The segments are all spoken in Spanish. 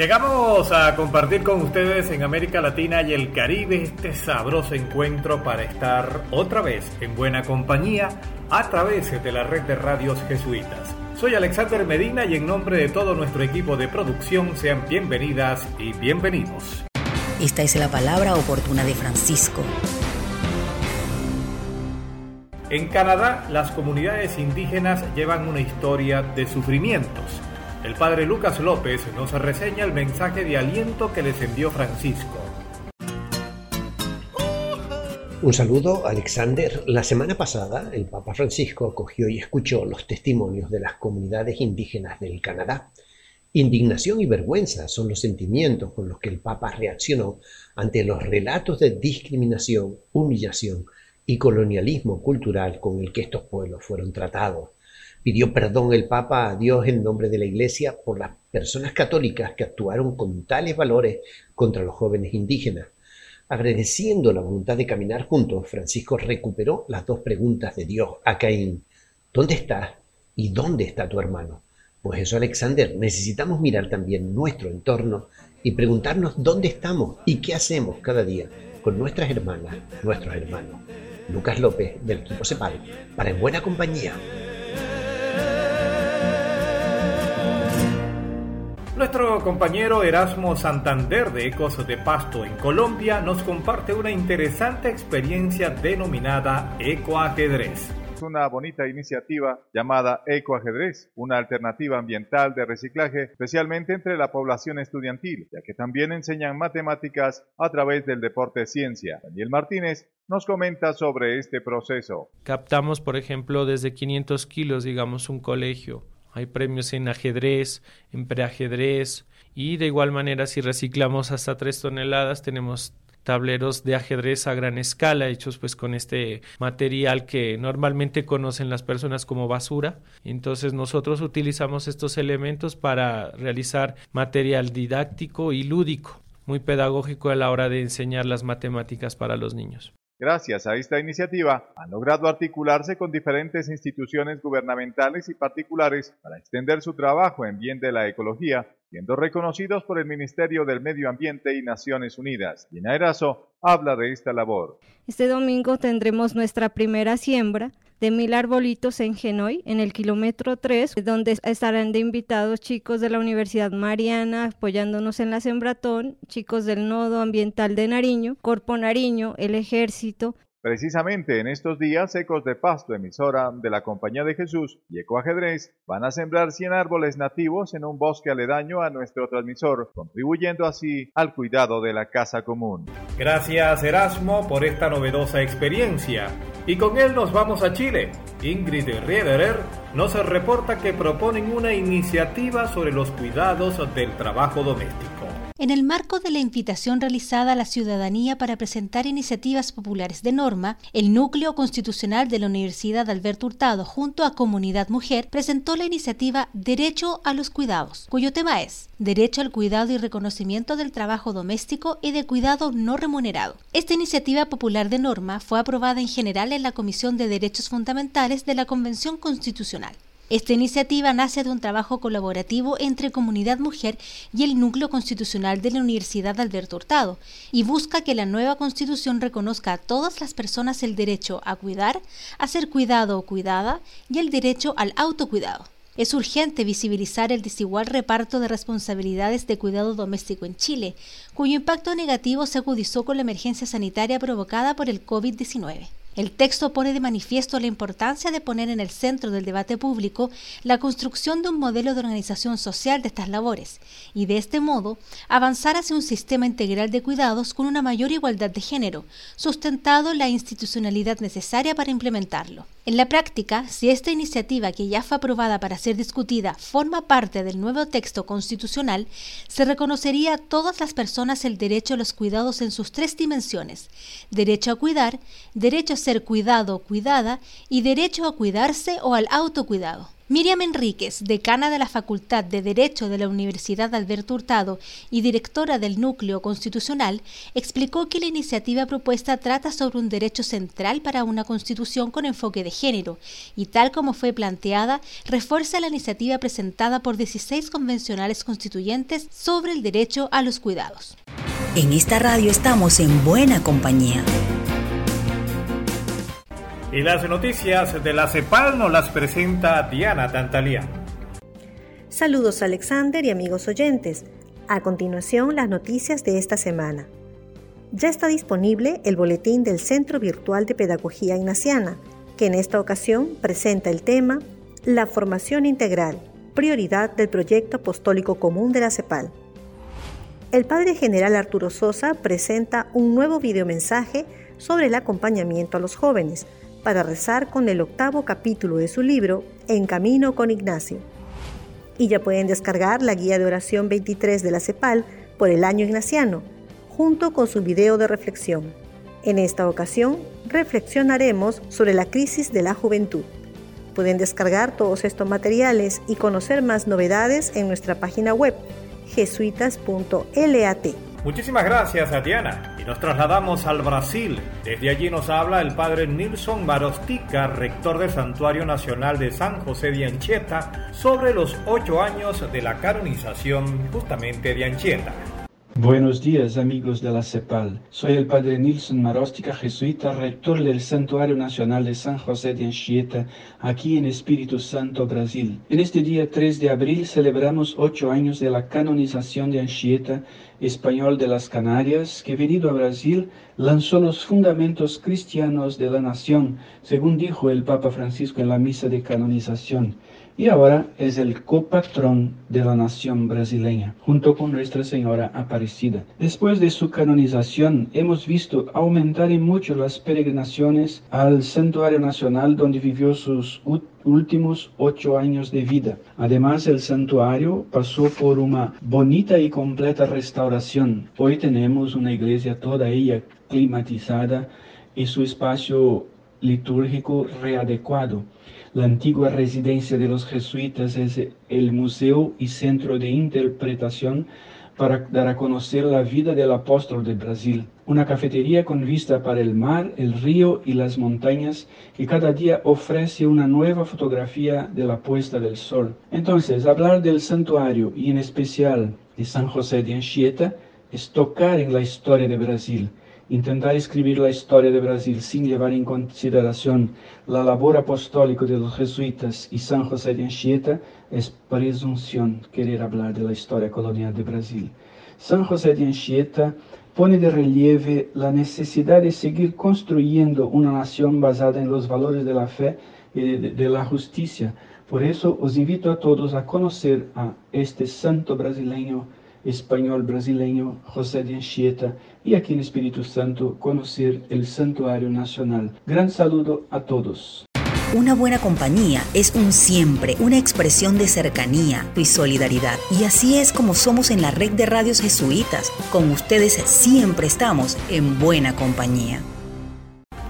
Llegamos a compartir con ustedes en América Latina y el Caribe este sabroso encuentro para estar otra vez en buena compañía a través de la red de radios jesuitas. Soy Alexander Medina y en nombre de todo nuestro equipo de producción sean bienvenidas y bienvenidos. Esta es la palabra oportuna de Francisco. En Canadá, las comunidades indígenas llevan una historia de sufrimientos el padre Lucas López nos reseña el mensaje de aliento que les envió Francisco. Un saludo, Alexander. La semana pasada, el Papa Francisco acogió y escuchó los testimonios de las comunidades indígenas del Canadá. Indignación y vergüenza son los sentimientos con los que el Papa reaccionó ante los relatos de discriminación, humillación y colonialismo cultural con el que estos pueblos fueron tratados. Pidió perdón el Papa a Dios en nombre de la Iglesia por las personas católicas que actuaron con tales valores contra los jóvenes indígenas. Agradeciendo la voluntad de caminar juntos, Francisco recuperó las dos preguntas de Dios a Caín. ¿Dónde estás? ¿Y dónde está tu hermano? Pues eso, Alexander, necesitamos mirar también nuestro entorno y preguntarnos dónde estamos y qué hacemos cada día con nuestras hermanas, nuestros hermanos. Lucas López, del equipo CEPAL, para En Buena Compañía. Nuestro compañero Erasmo Santander de Ecos de Pasto en Colombia nos comparte una interesante experiencia denominada ecoajedrez. Es una bonita iniciativa llamada Ecoajedrez, una alternativa ambiental de reciclaje, especialmente entre la población estudiantil, ya que también enseñan matemáticas a través del deporte ciencia. Daniel Martínez nos comenta sobre este proceso. Captamos, por ejemplo, desde 500 kilos, digamos, un colegio hay premios en ajedrez, en preajedrez y de igual manera si reciclamos hasta tres toneladas tenemos tableros de ajedrez a gran escala hechos pues con este material que normalmente conocen las personas como basura. Entonces nosotros utilizamos estos elementos para realizar material didáctico y lúdico, muy pedagógico a la hora de enseñar las matemáticas para los niños. Gracias a esta iniciativa, han logrado articularse con diferentes instituciones gubernamentales y particulares para extender su trabajo en bien de la ecología, siendo reconocidos por el Ministerio del Medio Ambiente y Naciones Unidas. Dina Erazo habla de esta labor. Este domingo tendremos nuestra primera siembra de mil arbolitos en Genoy, en el kilómetro 3, donde estarán de invitados chicos de la Universidad Mariana apoyándonos en la sembratón, chicos del Nodo Ambiental de Nariño, Corpo Nariño, el Ejército, Precisamente en estos días, Ecos de Pasto, emisora de la Compañía de Jesús y Ecoajedrez, van a sembrar 100 árboles nativos en un bosque aledaño a nuestro transmisor, contribuyendo así al cuidado de la casa común. Gracias Erasmo por esta novedosa experiencia. Y con él nos vamos a Chile. Ingrid Riederer nos reporta que proponen una iniciativa sobre los cuidados del trabajo doméstico en el marco de la invitación realizada a la ciudadanía para presentar iniciativas populares de norma, el Núcleo Constitucional de la Universidad Alberto Hurtado junto a Comunidad Mujer presentó la iniciativa Derecho a los Cuidados, cuyo tema es Derecho al cuidado y reconocimiento del trabajo doméstico y de cuidado no remunerado. Esta iniciativa popular de norma fue aprobada en general en la Comisión de Derechos Fundamentales de la Convención Constitucional. Esta iniciativa nace de un trabajo colaborativo entre Comunidad Mujer y el Núcleo Constitucional de la Universidad Alberto Hurtado y busca que la nueva constitución reconozca a todas las personas el derecho a cuidar, a ser cuidado o cuidada y el derecho al autocuidado. Es urgente visibilizar el desigual reparto de responsabilidades de cuidado doméstico en Chile, cuyo impacto negativo se agudizó con la emergencia sanitaria provocada por el COVID-19. El texto pone de manifiesto la importancia de poner en el centro del debate público la construcción de un modelo de organización social de estas labores y de este modo avanzar hacia un sistema integral de cuidados con una mayor igualdad de género, sustentado la institucionalidad necesaria para implementarlo. En la práctica, si esta iniciativa que ya fue aprobada para ser discutida forma parte del nuevo texto constitucional, se reconocería a todas las personas el derecho a los cuidados en sus tres dimensiones, derecho a cuidar, derecho a ser cuidado o cuidada y derecho a cuidarse o al autocuidado. Miriam Enríquez, decana de la Facultad de Derecho de la Universidad Alberto Hurtado y directora del Núcleo Constitucional, explicó que la iniciativa propuesta trata sobre un derecho central para una constitución con enfoque de género y tal como fue planteada, refuerza la iniciativa presentada por 16 convencionales constituyentes sobre el derecho a los cuidados. En esta radio estamos en buena compañía. Y las noticias de la CEPAL nos las presenta Diana Tantalía. Saludos Alexander y amigos oyentes. A continuación, las noticias de esta semana. Ya está disponible el boletín del Centro Virtual de Pedagogía Ignaciana, que en esta ocasión presenta el tema La formación integral, prioridad del proyecto apostólico común de la CEPAL. El padre general Arturo Sosa presenta un nuevo videomensaje sobre el acompañamiento a los jóvenes, para rezar con el octavo capítulo de su libro En Camino con Ignacio. Y ya pueden descargar la guía de oración 23 de la CEPAL por el año ignaciano, junto con su video de reflexión. En esta ocasión, reflexionaremos sobre la crisis de la juventud. Pueden descargar todos estos materiales y conocer más novedades en nuestra página web jesuitas.lat. Muchísimas gracias, Tatiana. Nos trasladamos al Brasil. Desde allí nos habla el padre Nilson Marostica, rector del Santuario Nacional de San José de Anchieta, sobre los ocho años de la canonización justamente de Anchieta. Buenos días amigos de la CEPAL. Soy el padre Nilson Marostica, jesuita, rector del Santuario Nacional de San José de Anchieta, aquí en Espíritu Santo, Brasil. En este día 3 de abril celebramos ocho años de la canonización de Anchieta, español de las Canarias, que venido a Brasil lanzó los fundamentos cristianos de la nación, según dijo el Papa Francisco en la misa de canonización y ahora es el copatrón de la nación brasileña, junto con Nuestra Señora Aparecida. Después de su canonización, hemos visto aumentar en mucho las peregrinaciones al Santuario Nacional donde vivió sus últimos ocho años de vida. Además, el santuario pasó por una bonita y completa restauración. Hoy tenemos una iglesia toda ella climatizada y su espacio litúrgico readecuado. La antigua residencia de los jesuitas es el museo y centro de interpretación para dar a conocer la vida del apóstol de Brasil. Una cafetería con vista para el mar, el río y las montañas que cada día ofrece una nueva fotografía de la puesta del sol. Entonces, hablar del santuario y en especial de San José de Anchieta es tocar en la historia de Brasil Intentar escribir la historia de Brasil sin llevar en consideración la labor apostólica de los jesuitas y San José de Anchieta es presunción querer hablar de la historia colonial de Brasil. San José de Anchieta pone de relieve la necesidad de seguir construyendo una nación basada en los valores de la fe y de, de la justicia. Por eso os invito a todos a conocer a este santo brasileño español brasileño José de Anchieta y aquí en Espíritu Santo conocer el Santuario Nacional. Gran saludo a todos. Una buena compañía es un siempre, una expresión de cercanía y solidaridad. Y así es como somos en la red de radios jesuitas. Con ustedes siempre estamos en buena compañía.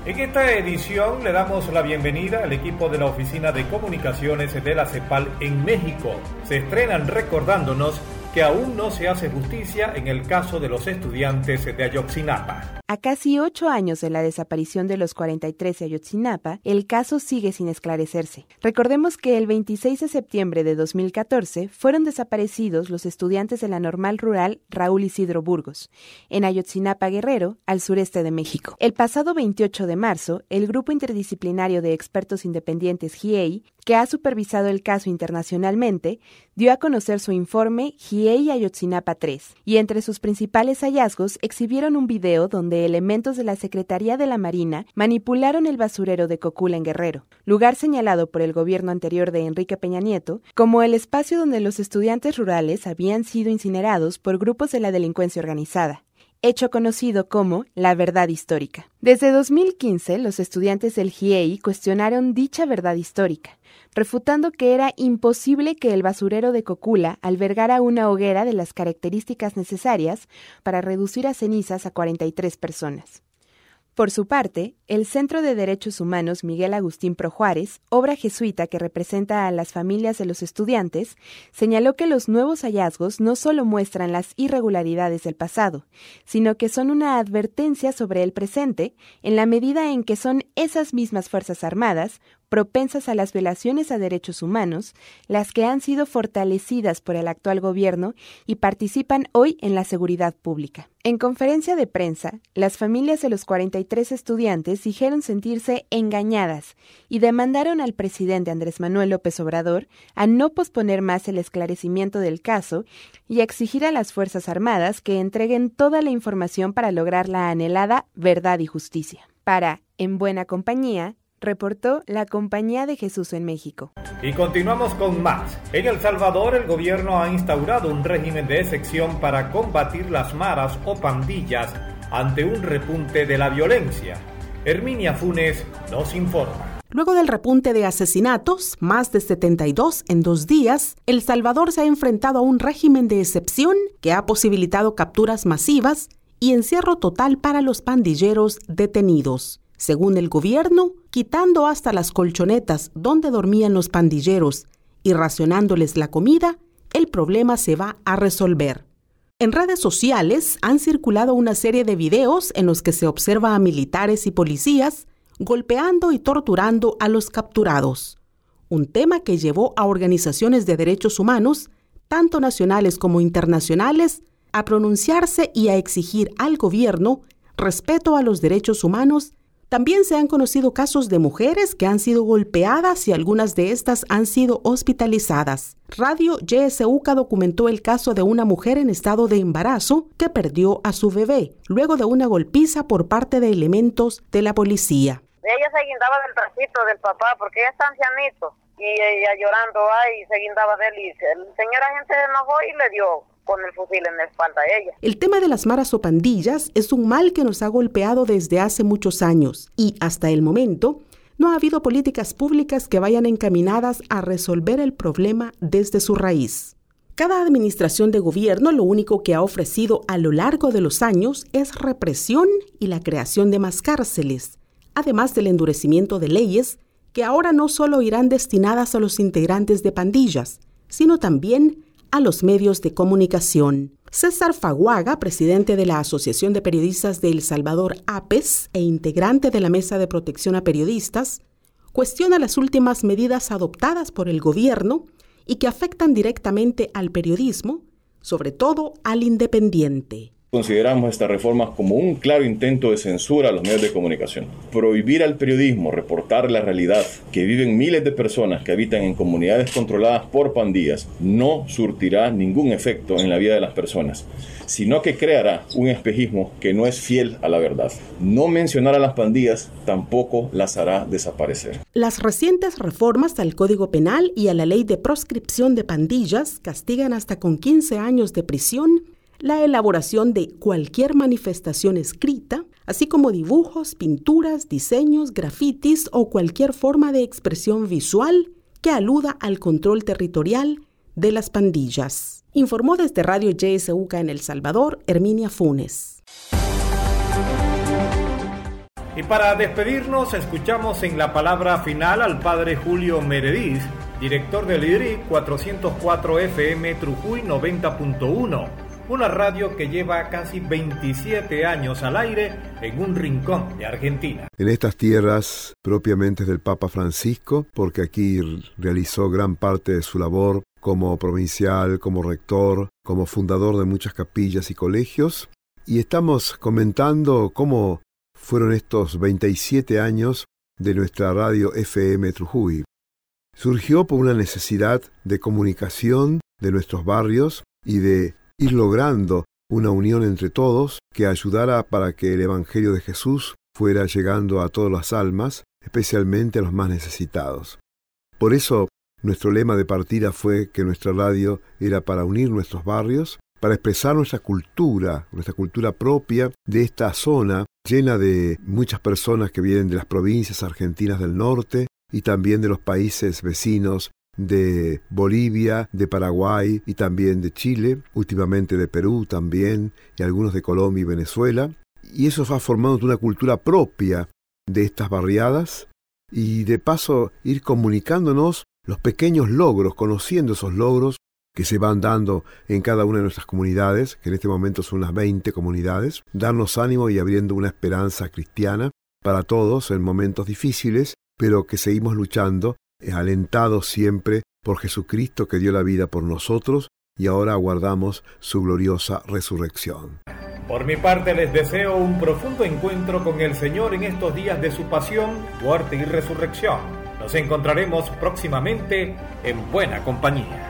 En esta edición le damos la bienvenida al equipo de la Oficina de Comunicaciones de la CEPAL en México. Se estrenan recordándonos que aún no se hace justicia en el caso de los estudiantes de Ayotzinapa. A casi ocho años de la desaparición de los 43 de Ayotzinapa, el caso sigue sin esclarecerse. Recordemos que el 26 de septiembre de 2014 fueron desaparecidos los estudiantes de la normal rural Raúl Isidro Burgos, en Ayotzinapa Guerrero, al sureste de México. El pasado 28 de marzo, el Grupo Interdisciplinario de Expertos Independientes GIEI que ha supervisado el caso internacionalmente, dio a conocer su informe GIEI Ayotzinapa 3, y entre sus principales hallazgos exhibieron un video donde elementos de la Secretaría de la Marina manipularon el basurero de Cocula en Guerrero, lugar señalado por el gobierno anterior de Enrique Peña Nieto como el espacio donde los estudiantes rurales habían sido incinerados por grupos de la delincuencia organizada hecho conocido como la verdad histórica. Desde 2015, los estudiantes del GIEI cuestionaron dicha verdad histórica, refutando que era imposible que el basurero de Cocula albergara una hoguera de las características necesarias para reducir a cenizas a 43 personas. Por su parte, el Centro de Derechos Humanos Miguel Agustín Pro Juárez, obra jesuita que representa a las familias de los estudiantes, señaló que los nuevos hallazgos no solo muestran las irregularidades del pasado, sino que son una advertencia sobre el presente en la medida en que son esas mismas Fuerzas Armadas, propensas a las violaciones a derechos humanos, las que han sido fortalecidas por el actual gobierno y participan hoy en la seguridad pública. En conferencia de prensa, las familias de los 43 estudiantes dijeron sentirse engañadas y demandaron al presidente Andrés Manuel López Obrador a no posponer más el esclarecimiento del caso y a exigir a las Fuerzas Armadas que entreguen toda la información para lograr la anhelada verdad y justicia. Para En Buena Compañía, reportó la Compañía de Jesús en México. Y continuamos con más. En El Salvador el gobierno ha instaurado un régimen de excepción para combatir las maras o pandillas ante un repunte de la violencia. Herminia Funes nos informa. Luego del repunte de asesinatos, más de 72 en dos días, El Salvador se ha enfrentado a un régimen de excepción que ha posibilitado capturas masivas y encierro total para los pandilleros detenidos según el gobierno, quitando hasta las colchonetas donde dormían los pandilleros y racionándoles la comida, el problema se va a resolver. En redes sociales han circulado una serie de videos en los que se observa a militares y policías golpeando y torturando a los capturados, un tema que llevó a organizaciones de derechos humanos, tanto nacionales como internacionales, a pronunciarse y a exigir al gobierno respeto a los derechos humanos también se han conocido casos de mujeres que han sido golpeadas y algunas de estas han sido hospitalizadas. Radio YSUCA documentó el caso de una mujer en estado de embarazo que perdió a su bebé luego de una golpiza por parte de elementos de la policía. Ella se guindaba del tracito del papá porque ella está ancianito y ella llorando ahí se guindaba de él y el señor agente se enojó y le dio el. El tema de las maras o pandillas es un mal que nos ha golpeado desde hace muchos años y hasta el momento no ha habido políticas públicas que vayan encaminadas a resolver el problema desde su raíz. Cada administración de gobierno lo único que ha ofrecido a lo largo de los años es represión y la creación de más cárceles, además del endurecimiento de leyes que ahora no solo irán destinadas a los integrantes de pandillas, sino también a los medios de comunicación. César Faguaga, presidente de la Asociación de Periodistas de El Salvador, APES, e integrante de la Mesa de Protección a Periodistas, cuestiona las últimas medidas adoptadas por el gobierno y que afectan directamente al periodismo, sobre todo al independiente. Consideramos esta reforma como un claro intento de censura a los medios de comunicación. Prohibir al periodismo reportar la realidad que viven miles de personas que habitan en comunidades controladas por pandillas no surtirá ningún efecto en la vida de las personas, sino que creará un espejismo que no es fiel a la verdad. No mencionar a las pandillas tampoco las hará desaparecer. Las recientes reformas al Código Penal y a la Ley de Proscripción de Pandillas castigan hasta con 15 años de prisión la elaboración de cualquier manifestación escrita, así como dibujos, pinturas, diseños, grafitis o cualquier forma de expresión visual que aluda al control territorial de las pandillas. Informó desde Radio YSUCA en El Salvador, Herminia Funes. Y para despedirnos, escuchamos en la palabra final al padre Julio Merediz, director del IRI 404 FM Trujuy 90.1 una radio que lleva casi 27 años al aire en un rincón de Argentina. En estas tierras propiamente del Papa Francisco, porque aquí realizó gran parte de su labor como provincial, como rector, como fundador de muchas capillas y colegios, y estamos comentando cómo fueron estos 27 años de nuestra radio FM Trujuy. surgió por una necesidad de comunicación de nuestros barrios y de ir logrando una unión entre todos que ayudara para que el Evangelio de Jesús fuera llegando a todas las almas, especialmente a los más necesitados. Por eso, nuestro lema de partida fue que nuestra radio era para unir nuestros barrios, para expresar nuestra cultura, nuestra cultura propia de esta zona llena de muchas personas que vienen de las provincias argentinas del norte y también de los países vecinos de Bolivia, de Paraguay y también de Chile, últimamente de Perú también, y algunos de Colombia y Venezuela. Y eso va formando una cultura propia de estas barriadas y de paso ir comunicándonos los pequeños logros, conociendo esos logros que se van dando en cada una de nuestras comunidades, que en este momento son unas 20 comunidades, darnos ánimo y abriendo una esperanza cristiana para todos en momentos difíciles, pero que seguimos luchando alentados siempre por Jesucristo que dio la vida por nosotros y ahora aguardamos su gloriosa resurrección. Por mi parte les deseo un profundo encuentro con el Señor en estos días de su pasión, muerte y resurrección. Nos encontraremos próximamente en buena compañía.